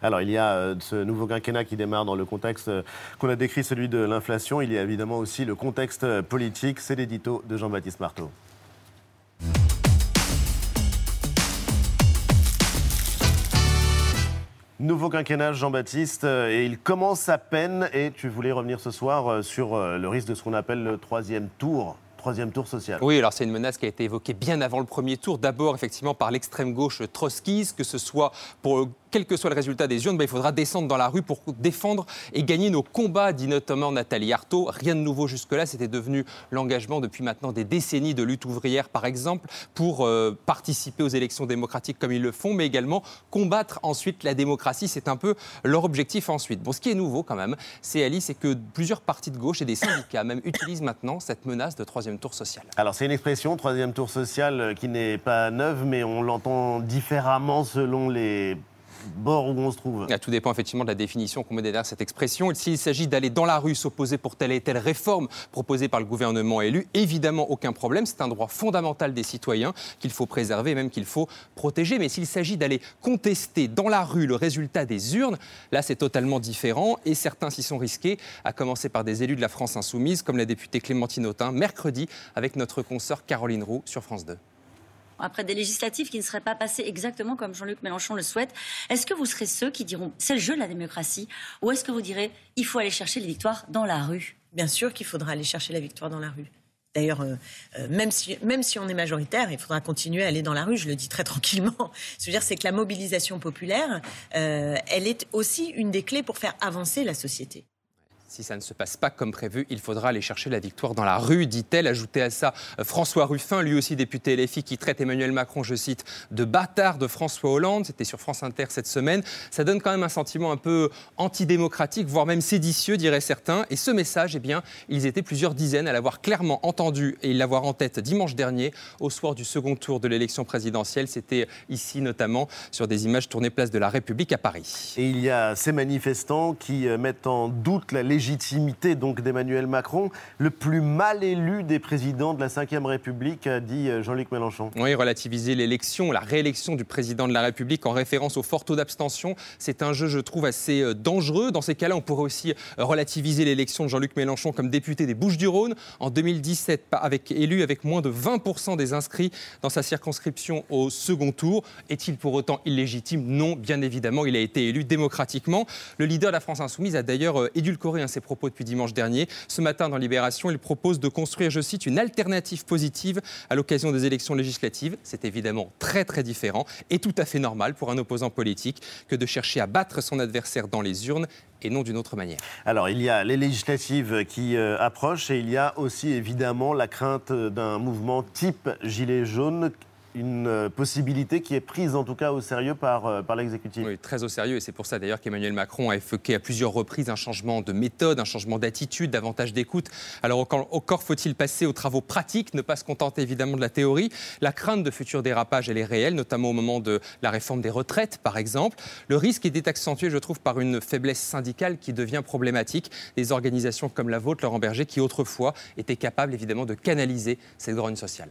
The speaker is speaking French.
Alors il y a euh, ce nouveau quinquennat qui démarre dans le contexte euh, qu'on a décrit, celui de l'inflation. Il y a évidemment aussi le contexte euh, politique. C'est l'édito de Jean-Baptiste Marteau. Nouveau quinquennat, Jean-Baptiste, et il commence à peine. Et tu voulais revenir ce soir sur le risque de ce qu'on appelle le troisième tour troisième tour social. Oui, alors c'est une menace qui a été évoquée bien avant le premier tour. D'abord, effectivement, par l'extrême gauche trotskiste, que ce soit pour quel que soit le résultat des urnes, ben, il faudra descendre dans la rue pour défendre et gagner nos combats, dit notamment Nathalie Arthaud. Rien de nouveau jusque-là, c'était devenu l'engagement depuis maintenant des décennies de lutte ouvrière, par exemple, pour euh, participer aux élections démocratiques comme ils le font, mais également combattre ensuite la démocratie. C'est un peu leur objectif ensuite. Bon, ce qui est nouveau quand même, c'est Ali, c'est que plusieurs partis de gauche et des syndicats même utilisent maintenant cette menace de troisième tour social. Alors c'est une expression, troisième tour social, euh, qui n'est pas neuve, mais on l'entend différemment selon les bord où on tout dépend effectivement de la définition qu'on met derrière cette expression. S'il s'agit d'aller dans la rue s'opposer pour telle et telle réforme proposée par le gouvernement élu, évidemment aucun problème. C'est un droit fondamental des citoyens qu'il faut préserver, même qu'il faut protéger. Mais s'il s'agit d'aller contester dans la rue le résultat des urnes, là c'est totalement différent et certains s'y sont risqués, à commencer par des élus de la France insoumise, comme la députée Clémentine Autain, mercredi avec notre consoeur Caroline Roux sur France 2 après des législatives qui ne seraient pas passées exactement comme Jean-Luc Mélenchon le souhaite, est-ce que vous serez ceux qui diront c'est le jeu de la démocratie ou est-ce que vous direz il faut aller chercher les victoires dans la rue? Bien sûr qu'il faudra aller chercher la victoire dans la rue. D'ailleurs, euh, euh, même, si, même si on est majoritaire, il faudra continuer à aller dans la rue, je le dis très tranquillement. Ce que dire, c'est que la mobilisation populaire, euh, elle est aussi une des clés pour faire avancer la société. Si ça ne se passe pas comme prévu, il faudra aller chercher la victoire dans la rue, dit-elle. Ajoutez à ça euh, François Ruffin, lui aussi député LFI, qui traite Emmanuel Macron, je cite, de bâtard de François Hollande. C'était sur France Inter cette semaine. Ça donne quand même un sentiment un peu antidémocratique, voire même séditieux, diraient certains. Et ce message, eh bien, ils étaient plusieurs dizaines à l'avoir clairement entendu et l'avoir en tête dimanche dernier, au soir du second tour de l'élection présidentielle. C'était ici notamment sur des images tournées place de la République à Paris. Et il y a ces manifestants qui euh, mettent en doute la légitimité donc d'Emmanuel Macron, le plus mal élu des présidents de la Ve République, a dit euh, Jean-Luc Mélenchon. Oui, relativiser l'élection, la réélection du président de la République en référence au fort taux d'abstention, c'est un jeu, je trouve, assez euh, dangereux. Dans ces cas-là, on pourrait aussi euh, relativiser l'élection de Jean-Luc Mélenchon comme député des Bouches-du-Rhône en 2017, avec, élu avec moins de 20% des inscrits dans sa circonscription au second tour. Est-il pour autant illégitime? Non, bien évidemment, il a été élu démocratiquement. Le leader de la France Insoumise a d'ailleurs édulcoré ses propos depuis dimanche dernier. Ce matin, dans Libération, il propose de construire, je cite, une alternative positive à l'occasion des élections législatives. C'est évidemment très très différent et tout à fait normal pour un opposant politique que de chercher à battre son adversaire dans les urnes et non d'une autre manière. Alors, il y a les législatives qui euh, approchent et il y a aussi évidemment la crainte d'un mouvement type Gilet jaune une euh, possibilité qui est prise en tout cas au sérieux par, euh, par l'exécutif. Oui, très au sérieux. Et c'est pour ça d'ailleurs qu'Emmanuel Macron a évoqué à plusieurs reprises un changement de méthode, un changement d'attitude, davantage d'écoute. Alors encore faut-il passer aux travaux pratiques, ne pas se contenter évidemment de la théorie. La crainte de futurs dérapages, elle est réelle, notamment au moment de la réforme des retraites, par exemple. Le risque est accentué, je trouve, par une faiblesse syndicale qui devient problématique. Des organisations comme la vôtre, Laurent Berger, qui autrefois étaient capables évidemment de canaliser cette grogne sociale.